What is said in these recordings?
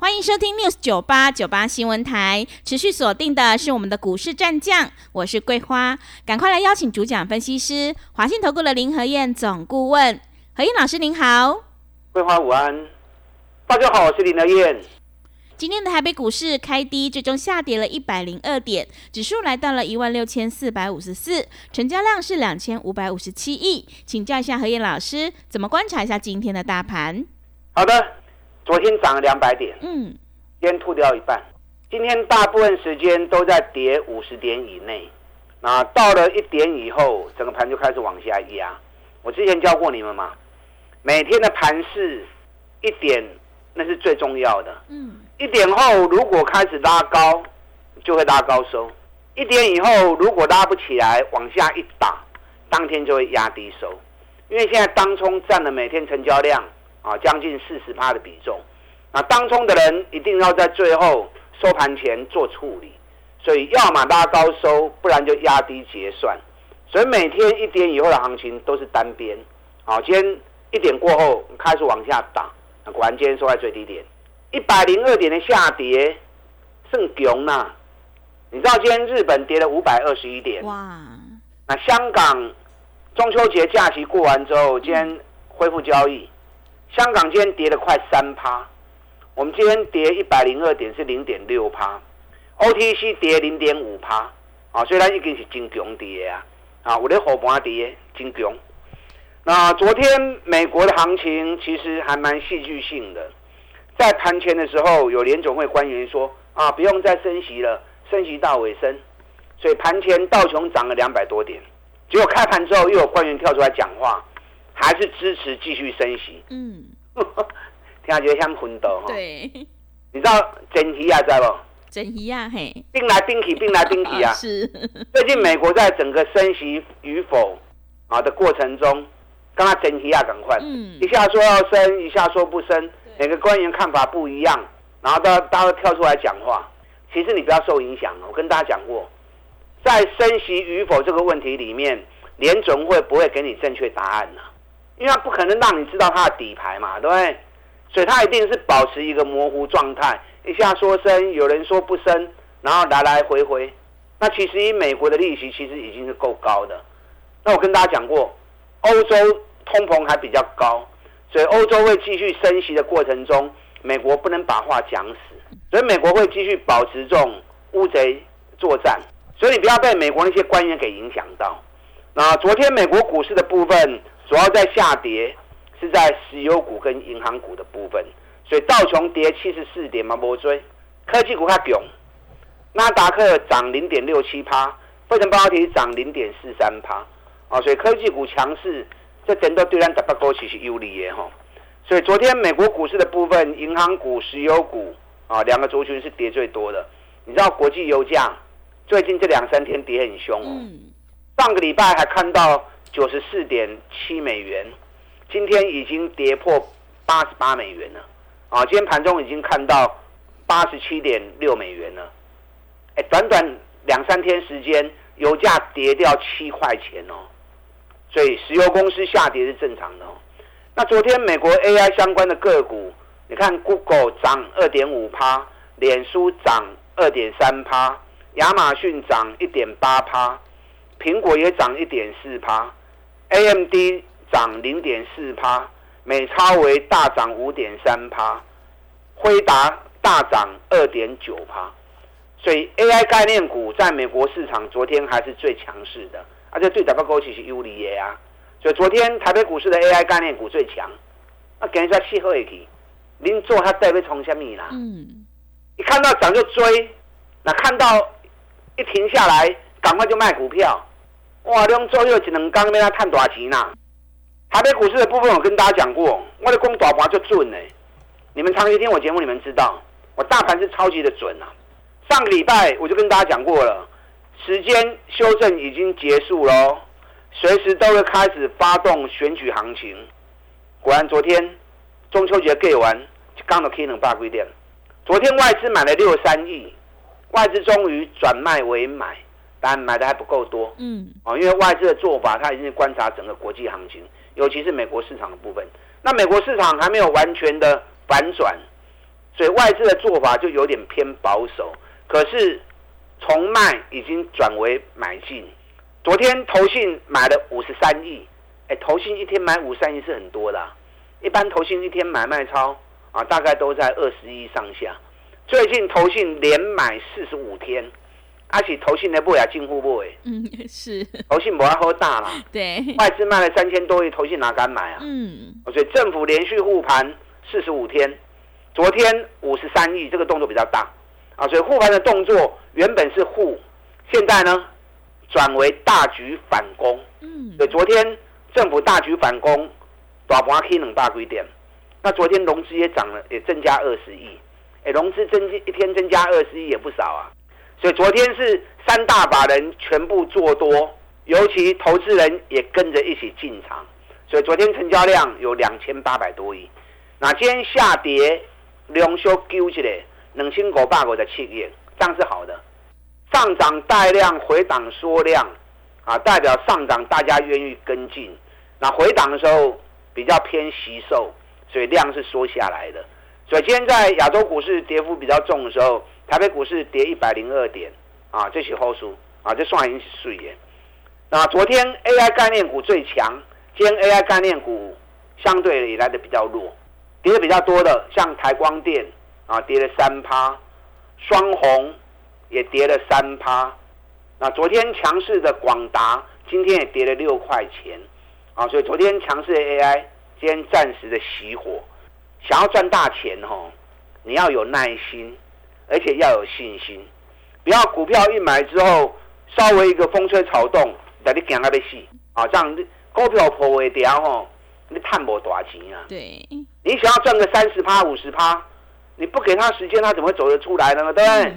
欢迎收听 News 九八九八新闻台，持续锁定的是我们的股市战将，我是桂花，赶快来邀请主讲分析师华信投顾的林和燕总顾问，何燕老师您好，桂花午安，大家好，我是林和燕。今天的台北股市开低，最终下跌了一百零二点，指数来到了一万六千四百五十四，成交量是两千五百五十七亿，请教一下何燕老师，怎么观察一下今天的大盘？好的。昨天涨了两百点，嗯，今天吐掉一半。今天大部分时间都在跌五十点以内，那到了一点以后，整个盘就开始往下压。我之前教过你们嘛，每天的盘势一点那是最重要的，嗯，一点后如果开始拉高，就会拉高收；一点以后如果拉不起来，往下一打，当天就会压低收。因为现在当冲占了每天成交量。啊，将近四十趴的比重，那当中的人一定要在最后收盘前做处理，所以要么拉高收，不然就压低结算。所以每天一点以后的行情都是单边。好，今天一点过后开始往下打，那果然今天收在最低点，一百零二点的下跌，甚穷呐！你知道今天日本跌了五百二十一点，哇！那香港中秋节假期过完之后，今天恢复交易。香港今天跌了快三趴，我们今天跌一百零二点是零点六趴，OTC 跌零点五趴，啊，所以它已经是真强跌啊，啊，我的后盘跌真强。那昨天美国的行情其实还蛮戏剧性的，在盘前的时候有联总会官员说啊，不用再升息了，升息到尾声，所以盘前道琼涨了两百多点，结果开盘之后又有官员跳出来讲话。还是支持继续升息。嗯，听下觉得像昏倒哈。对，你知道整体啊，知道不？整体啊，嘿，并来并去，并来并去啊。是。最近美国在整个升息与否啊的过程中，刚刚整体啊赶快，嗯，一下说要升，一下说不升，每个官员看法不一样，然后大家大家跳出来讲话。其实你不要受影响我跟大家讲过，在升息与否这个问题里面，联准会不会给你正确答案呢？因为他不可能让你知道它的底牌嘛，对不对？所以它一定是保持一个模糊状态，一下说升，有人说不升，然后来来回回。那其实以美国的利息其实已经是够高的。那我跟大家讲过，欧洲通膨还比较高，所以欧洲会继续升息的过程中，美国不能把话讲死，所以美国会继续保持这种乌贼作战。所以你不要被美国那些官员给影响到。那昨天美国股市的部分。主要在下跌，是在石油股跟银行股的部分，所以道琼跌七十四点嘛，无追。科技股较强，纳达克涨零点六七趴，费城半导体涨零点四三趴，啊，所以科技股强势，这整个对咱大不股其实有利的哈。所以昨天美国股市的部分，银行股、石油股啊，两个族群是跌最多的。你知道国际油价最近这两三天跌很凶哦，上个礼拜还看到。九十四点七美元，今天已经跌破八十八美元了，啊，今天盘中已经看到八十七点六美元了，哎，短短两三天时间，油价跌掉七块钱哦，所以石油公司下跌是正常的哦。那昨天美国 AI 相关的个股，你看 Google 涨二点五趴，脸书涨二点三趴，亚马逊涨一点八趴，苹果也涨一点四趴。A M D 涨零点四趴，美超为大涨五点三趴，辉达大涨二点九趴，所以 A I 概念股在美国市场昨天还是最强势的，而且对打报告其实有利的啊。所以昨天台北股市的 A I 概念股最强，那给人家气候也可以，您做它代表从什么啦？嗯，一看到涨就追，那看到一停下来，赶快就卖股票。哇！两周又只能刚被他探大钱呐。台北股市的部分，我跟大家讲过，我的公大盘就准呢。你们长期听我节目，你们知道，我大盘是超级的准啊。上个礼拜我就跟大家讲过了，时间修正已经结束喽，随时都会开始发动选举行情。果然，昨天中秋节过完，刚到 K 能八规点。昨天外资买了六三亿，外资终于转卖为买，但买的还不够多。嗯，哦，因为外资的做法，它已经观察整个国际行情，尤其是美国市场的部分。那美国市场还没有完全的反转，所以外资的做法就有点偏保守。可是从卖已经转为买进。昨天投信买了五十三亿，哎，投信一天买五三亿是很多的，一般投信一天买卖超啊，大概都在二十亿上下。最近投信连买四十五天，而且投信的不也进户不？嗯，是。投信不要喝大了。对。外资卖了三千多亿，投信哪敢买啊？嗯。所以政府连续护盘四十五天，昨天五十三亿，这个动作比较大啊。所以护盘的动作原本是护，现在呢？转为大局反攻，嗯，对，昨天政府大局反攻，大盘起两百几点，那昨天融资也涨了，也增加二十亿，哎，融资增一天增加二十亿也不少啊，所以昨天是三大把人全部做多，尤其投资人也跟着一起进场，所以昨天成交量有两千八百多亿，那今天下跌两小揪起来两千五百个的企业，这样是好的。上涨带量回档缩量，啊，代表上涨大家愿意跟进。那回档的时候比较偏吸售，所以量是缩下来的。所以今天在亚洲股市跌幅比较重的时候，台北股市跌一百零二点，啊，这是后数，啊，这算已经是碎耶。那昨天 AI 概念股最强，今天 AI 概念股相对来的比较弱，跌的比较多的像台光电，啊，跌了三趴，双红。也跌了三趴，那昨天强势的广达今天也跌了六块钱，啊，所以昨天强势的 AI 今天暂时的熄火。想要赚大钱哦，你要有耐心，而且要有信心，不要股票一买之后稍微一个风吹草动，在你惊到要死啊，这样股票破位掉吼，你赚不大钱啊。对，你想要赚个三十趴五十趴，你不给他时间，他怎么会走得出来呢？对不对？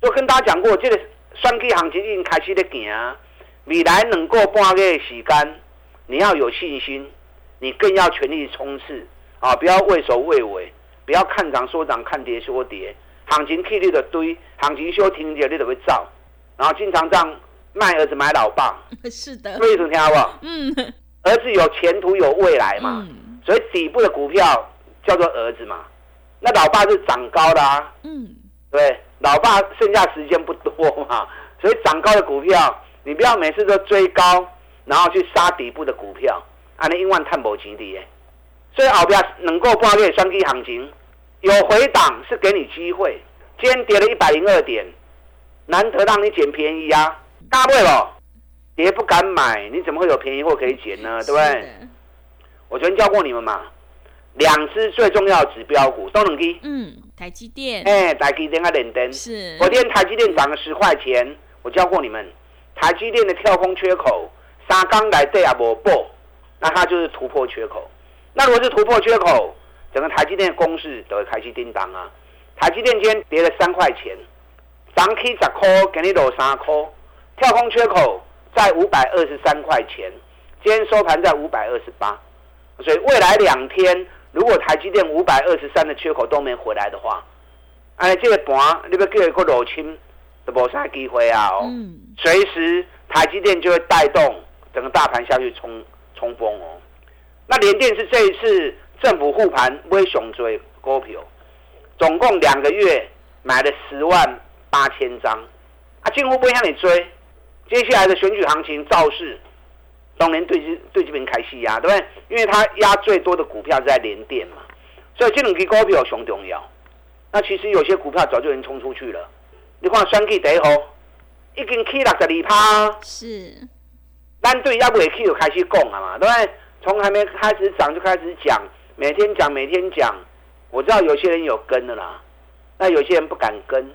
就跟大家讲过，这个双 K 行情已经开始在行，未来能够半个月时间，你要有信心，你更要全力冲刺啊！不要畏首畏尾，不要看涨说涨，看跌说跌。行情去你的堆，行情休停着你就会造，然后经常这样卖儿子买老爸。是的。为什么听好不好？嗯。儿子有前途有未来嘛，所以底部的股票叫做儿子嘛，那老爸是长高的啊。嗯。对。老爸剩下时间不多嘛，所以涨高的股票，你不要每次都追高，然后去杀底部的股票，啊，那一万探博基地耶。所以后边能够挂月双 K 行情，有回档是给你机会。今天跌了一百零二点，难得让你捡便宜啊，大不了跌不敢买，你怎么会有便宜货可以捡呢？对不对？我昨天教过你们嘛。两只最重要指标股都能低。嗯，台积电。哎，台积电啊，连灯。是。昨天台积电涨了十块钱，我教过你们，台积电的跳空缺口，三刚来对啊不破，那它就是突破缺口。那如果是突破缺口，整个台积电的公式都会开始叮当啊。台积电今天跌了三块钱，涨起十块，给你落三块，跳空缺口在五百二十三块钱，今天收盘在五百二十八，所以未来两天。如果台积电五百二十三的缺口都没回来的话，哎，这个盘你要叫一个落清都无啥机会啊！哦，随时台积电就会带动整个大盘下去冲冲锋哦。那联电是这一次政府护盘微熊追股票，总共两个月买了十万八千张，啊，近乎不会向你追。接下来的选举行情造势。当年对这对这边开戏压，对不对？因为它压最多的股票是在联电嘛，所以这两支股票熊重要。那其实有些股票早就已经冲出去了。你看双 K 第一号已经起六十二趴，是。单对要不会起就开始讲了嘛，对不对？从还没开始涨就开始讲，每天讲每天讲。我知道有些人有跟的啦，那有些人不敢跟。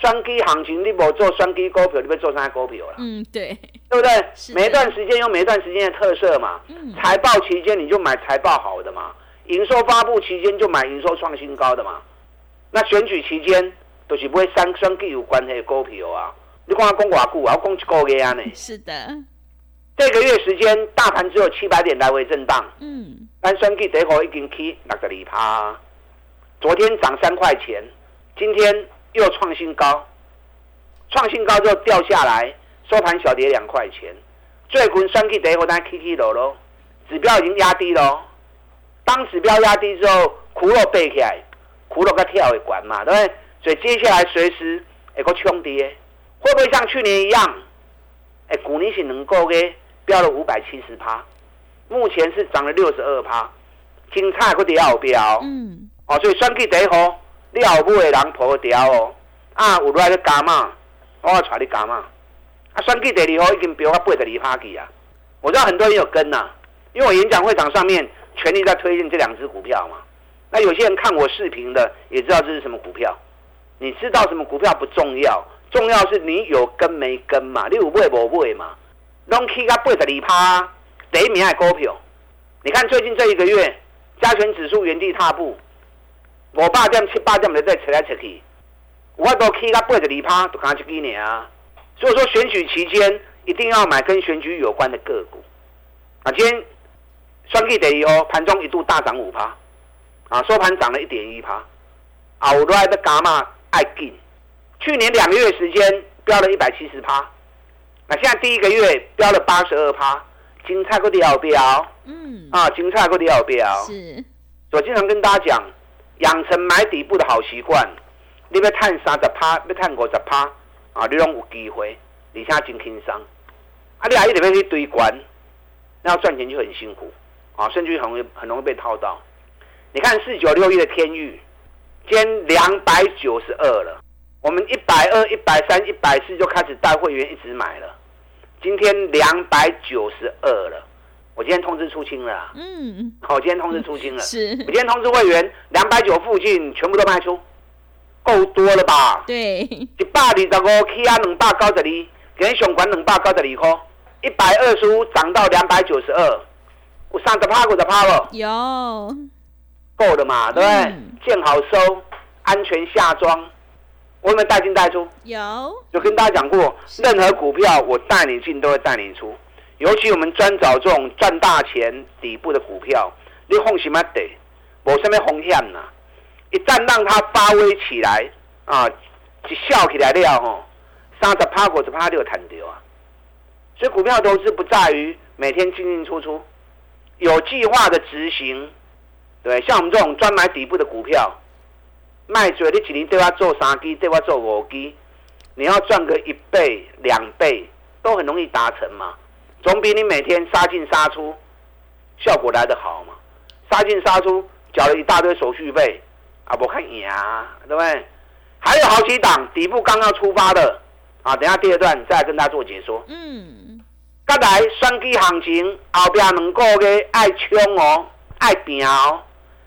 双 K 行情，你无做双 K 股票，你要做啥股票了？嗯，对，对不对？每一段时间有每一段时间的特色嘛。嗯。财报期间你就买财报好的嘛，营收发布期间就买营收创新高的嘛。那选举期间都是不会三双 K 有关系的股票啊。你讲我讲偌久啊？我讲一个月啊呢。是的，这个月时间，大盘只有七百点来回震荡。嗯。但算计第一已经起六十二趴，昨天涨三块钱，今天又创新高，创新高之后掉下来，收盘小跌两块钱。最近算计第一但起起落落，指标已经压低了。当指标压低之后，苦肉背起来，苦肉个跳会管嘛，对不对？所以接下来随时会个冲跌，会不会像去年一样？哎，股年是能够给飙了五百七十趴，目前是涨了六十二趴，精彩个调标。嗯。哦，所以选举第一号，你后尾的人破掉哦。啊，有来去加嘛，我要带你加嘛。啊，选举第二号已经飙到八十二趴去啊！我知道很多人有跟呐，因为我演讲会场上面。全力在推荐这两只股票嘛？那有些人看我视频的也知道这是什么股票。你知道什么股票不重要，重要是你有跟没跟嘛？你有买无买嘛？拢起个八十二趴，第一名的股票。你看最近这一个月，加权指数原地踏步，五八点七八点的在扯来扯去，我都起个八十二趴，都刚这几年啊。所以说选举期间一定要买跟选举有关的个股。啊，今天。双 K 第一哦盘中一度大涨五趴，啊，收盘涨了一点一趴。后来的伽马爱进，去年两个月时间飙了一百七十趴，那现在第一个月飙了八十二趴，精彩个调标，嗯，啊，精彩个调标。是，我经常跟大家讲，养成买底部的好习惯，你要探三十趴，要探五十趴，啊，你拢有机会，而且真轻松。啊，你还一直要去堆关，那要赚钱就很辛苦。啊，甚至很容易很容易被套到。你看四九六一的天域，今天两百九十二了。我们一百二、一百三、一百四就开始带会员一直买了。今天两百九十二了，我今天通知出清了。嗯，好，今天通知出清了。是，我今天通知会员两百九附近全部都卖出，够多了吧？对，一百二十五起啊，两百九十二，给上管两百九十二块，一百二十五涨到两百九十二。我三十趴，五十趴了，有够了嘛？对不对？见好收，安全下庄。我有没有带进带出？有。有跟大家讲过，任何股票我带你进都会带你出。尤其我们专找这种赚大钱底部的股票，你放心嘛得，无什么风险呐。一旦让它发威起来啊，一笑起来了吼，三十趴、五十趴就弹掉啊。所以股票投资不在于每天进进出出。有计划的执行，对，像我们这种专买底部的股票，卖嘴你几年对我做三基，对我做五基，你要赚个一倍、两倍，都很容易达成嘛。总比你每天杀进杀出，效果来得好嘛。杀进杀出，缴了一大堆手续费，啊，不看赢啊，对不对？还有好几档底部刚刚出发的，啊，等下第二段再跟大家做解说。嗯。刚才选举行情，后边两个月爱冲哦，爱拼哦，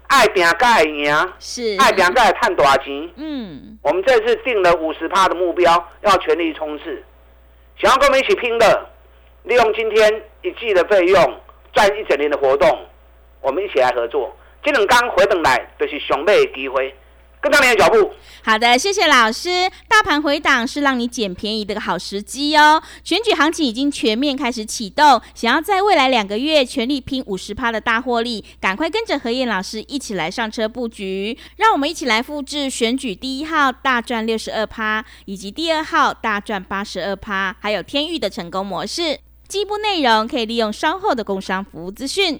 爱拼才会赢，是爱拼才会赚大钱。嗯，我们这次定了五十趴的目标，要全力冲刺。想要跟我们一起拼的，利用今天一季的费用，赚一整年的活动，我们一起来合作。这两刚回等来，就是上尾的机会。跟上你的脚步。好的，谢谢老师。大盘回档是让你捡便宜的好时机哦。选举行情已经全面开始启动，想要在未来两个月全力拼五十趴的大获利，赶快跟着何燕老师一起来上车布局。让我们一起来复制选举第一号大赚六十二趴，以及第二号大赚八十二趴，还有天域的成功模式。基部内容可以利用稍后的工商服务资讯。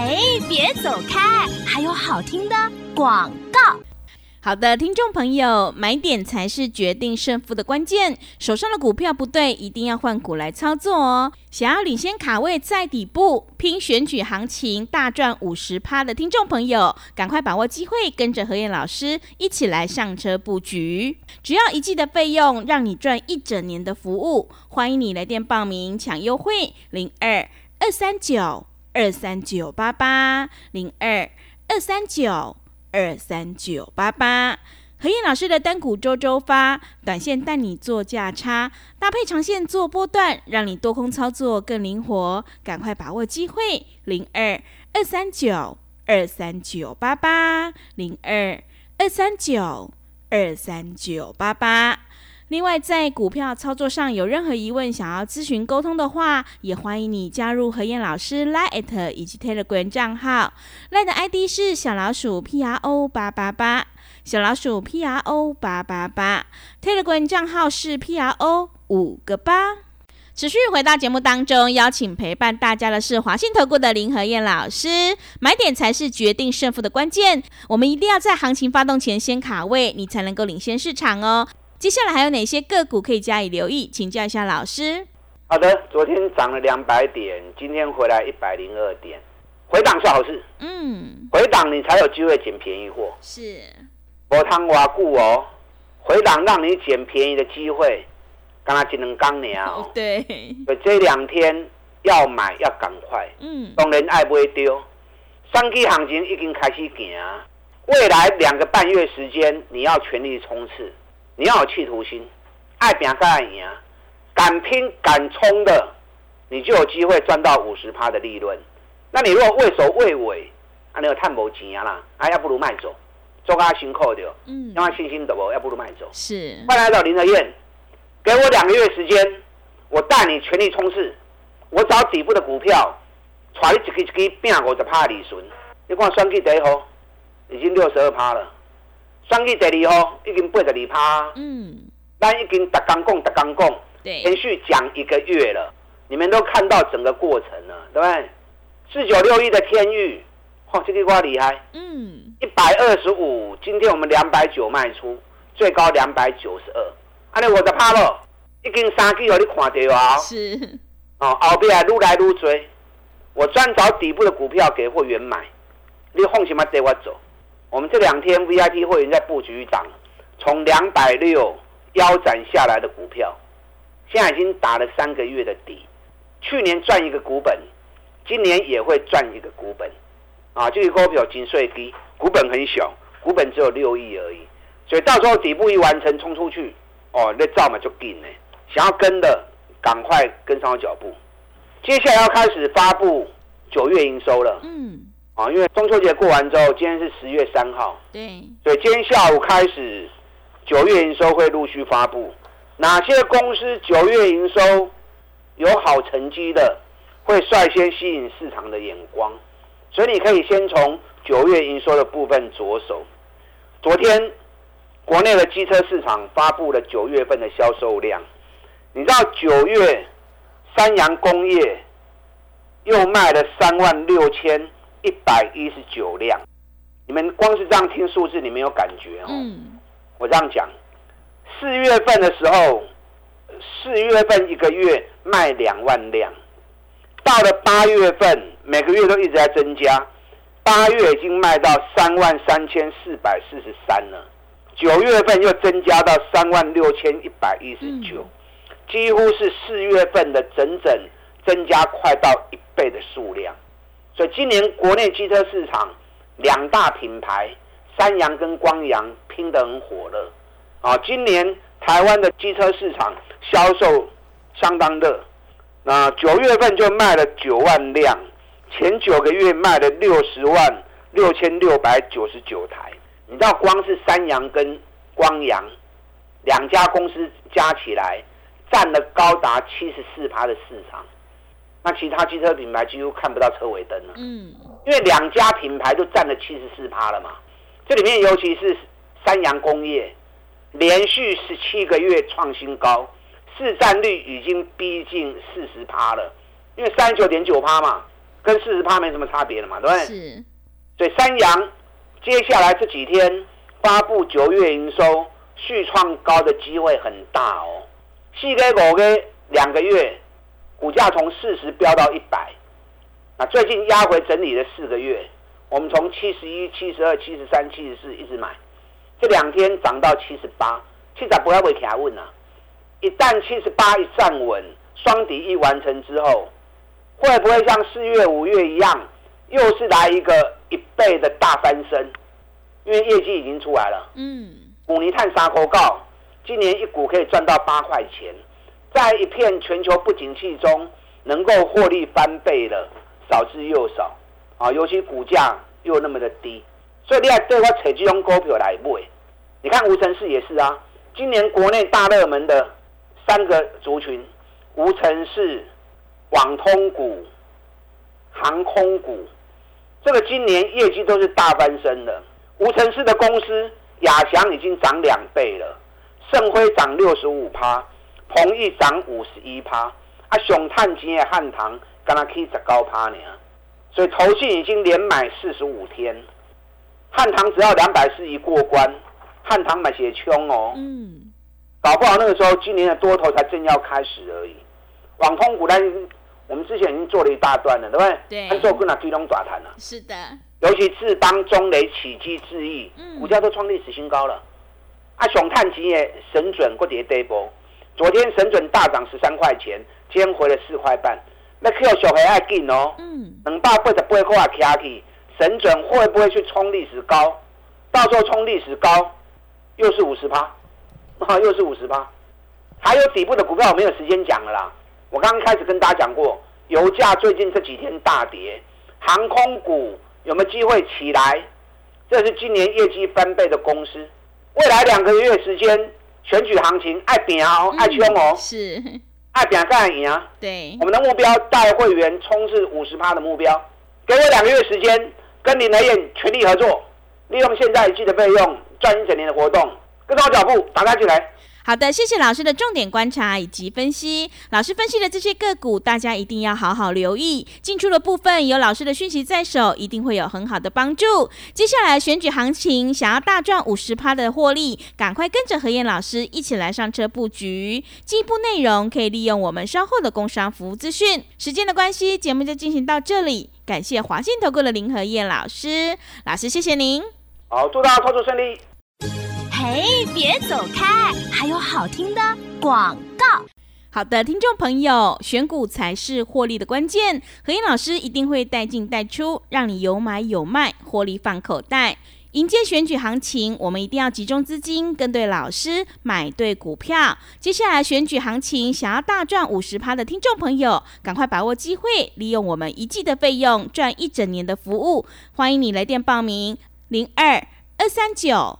哎，别走开！还有好听的广告。好的，听众朋友，买点才是决定胜负的关键。手上的股票不对，一定要换股来操作哦。想要领先卡位在底部，拼选举行情大赚五十趴的听众朋友，赶快把握机会，跟着何燕老师一起来上车布局。只要一季的费用，让你赚一整年的服务。欢迎你来电报名抢优惠，零二二三九。二三九八八零二二三九二三九八八，何燕老师的单股周周发，短线带你做价差，搭配长线做波段，让你多空操作更灵活。赶快把握机会，零二二三九二三九八八零二二三九二三九八八。另外，在股票操作上有任何疑问，想要咨询沟通的话，也欢迎你加入何燕老师 Line 以及 Telegram 账号。Line 的 ID 是小老鼠 P R O 八八八，小老鼠 P R O 八八八。Telegram 账号是 P R O 五个八。持续回到节目当中，邀请陪伴大家的是华信投顾的林和燕老师。买点才是决定胜负的关键，我们一定要在行情发动前先卡位，你才能够领先市场哦。接下来还有哪些个股可以加以留意？请教一下老师。好的，昨天涨了两百点，今天回来一百零二点，回档是好事。嗯，回档你才有机会捡便宜货。是，波汤挖固哦，回档让你捡便宜的机会，刚刚只能刚年哦。对，所以这两天要买要赶快。嗯，当然爱不会丢。三期行情已经开始行，未来两个半月时间你要全力冲刺。你要有企图心，爱拼敢爱赢，敢拼敢冲的，你就有机会赚到五十趴的利润。那你如果畏首畏尾，啊，你有探无钱啊啦，啊，要不如卖走，做个辛苦的，嗯，因为信心的不，要不如卖走。是，快来到林德燕，给我两个月时间，我带你全力冲刺，我找底部的股票，带你一支一支拼五十趴利润。你看算计第一号已经六十二趴了。双季第二号已经八十二趴，嗯，咱已经逐刚讲逐刚讲，对，连续讲一个月了，你们都看到整个过程了，对不对？四九六一的天域，哇，这个瓜厉害，嗯，一百二十五，今天我们两百九卖出，最高两百九十二，安尼我就怕了，已经三季哦，你看到啊？是，哦，后边愈来愈追，我专找底部的股票给会员买，你放心嘛，带我走。我们这两天 VIP 会员在布局一档，从两百六腰斩下来的股票，现在已经打了三个月的底。去年赚一个股本，今年也会赚一个股本。啊，这个股票金税低，股本很小，股本只有六亿而已。所以到时候底部一完成，冲出去，哦，那照嘛就进呢。想要跟的，赶快跟上脚步。接下来要开始发布九月营收了。嗯。啊，因为中秋节过完之后，今天是十月三号，对，所以今天下午开始，九月营收会陆续发布。哪些公司九月营收有好成绩的，会率先吸引市场的眼光。所以你可以先从九月营收的部分着手。昨天国内的机车市场发布了九月份的销售量，你知道九月三洋工业又卖了三万六千。一百一十九辆，你们光是这样听数字，你没有感觉哦。嗯。我这样讲，四月份的时候，四月份一个月卖两万辆，到了八月份，每个月都一直在增加，八月已经卖到三万三千四百四十三了，九月份又增加到三万六千一百一十九，几乎是四月份的整整增加快到一倍的数量。所以今年国内机车市场两大品牌三洋跟光阳拼得很火热啊！今年台湾的机车市场销售相当热，那九月份就卖了九万辆，前九个月卖了六十万六千六百九十九台。你知道光是三洋跟光阳两家公司加起来占了高达七十四趴的市场。那其他汽车品牌几乎看不到车尾灯了，嗯，因为两家品牌都占了七十四趴了嘛。这里面尤其是三洋工业，连续十七个月创新高，市占率已经逼近四十趴了。因为三十九点九趴嘛，跟四十趴没什么差别了嘛，对不对？是。所以三洋接下来这几天发布九月营收续创高的机会很大哦。四个五个两个月。股价从四十飙到一百，那最近压回整理了四个月，我们从七十一、七十二、七十三、七十四一直买，这两天涨到七十八，七十不要被卡问啊！一旦七十八一站稳，双底一完成之后，会不会像四月、五月一样，又是来一个一倍的大翻身？因为业绩已经出来了，嗯，五泥炭沙口告，今年一股可以赚到八块钱。在一片全球不景气中，能够获利翻倍的少之又少啊！尤其股价又那么的低，所以你要对我扯这种股票来买。你看吴成市也是啊，今年国内大热门的三个族群，无尘室、网通股、航空股，这个今年业绩都是大翻身的。无尘室的公司亚翔已经涨两倍了，盛辉涨六十五趴，鹏益涨五十一趴，啊，熊探金的汉唐刚刚可以十高趴呢，所以投信已经连买四十五天，汉唐只要两百四一过关，汉唐买些冲哦。嗯。搞不好那个时候，今年的多头才正要开始而已。网通股呢，我们之前已经做了一大段了，对不对？对。他做跟那巨龙短谈了。是的。尤其是当中雷起机致意，股价都创历史新高了。啊，熊探基业神准过跌跌波，昨天神准大涨十三块钱，今天回了四块半。那 Q 小黑爱进哦。嗯。两百八十八块卡起，神准会不会去冲历史高？到时候冲历史高，又是五十趴。啊，又是五十八，还有底部的股票，我没有时间讲了啦。我刚刚开始跟大家讲过，油价最近这几天大跌，航空股有没有机会起来？这是今年业绩翻倍的公司，未来两个月时间选举行情爱拼哦，爱冲哦，是爱拼干赢啊。对，我们的目标带会员冲至五十趴的目标，给我两个月时间，跟林德燕全力合作，利用现在记的费用赚一整年的活动。跟上脚步，打开起来。好的，谢谢老师的重点观察以及分析。老师分析的这些个股，大家一定要好好留意。进出的部分有老师的讯息在手，一定会有很好的帮助。接下来选举行情，想要大赚五十趴的获利，赶快跟着何燕老师一起来上车布局。进一步内容可以利用我们稍后的工商服务资讯。时间的关系，节目就进行到这里。感谢华信投顾的林何燕老师，老师谢谢您。好，祝大家操作顺利。嘿，别走开！还有好听的广告。好的，听众朋友，选股才是获利的关键。何燕老师一定会带进带出，让你有买有卖，获利放口袋。迎接选举行情，我们一定要集中资金，跟对老师，买对股票。接下来选举行情，想要大赚五十趴的听众朋友，赶快把握机会，利用我们一季的费用赚一整年的服务。欢迎你来电报名：零二二三九。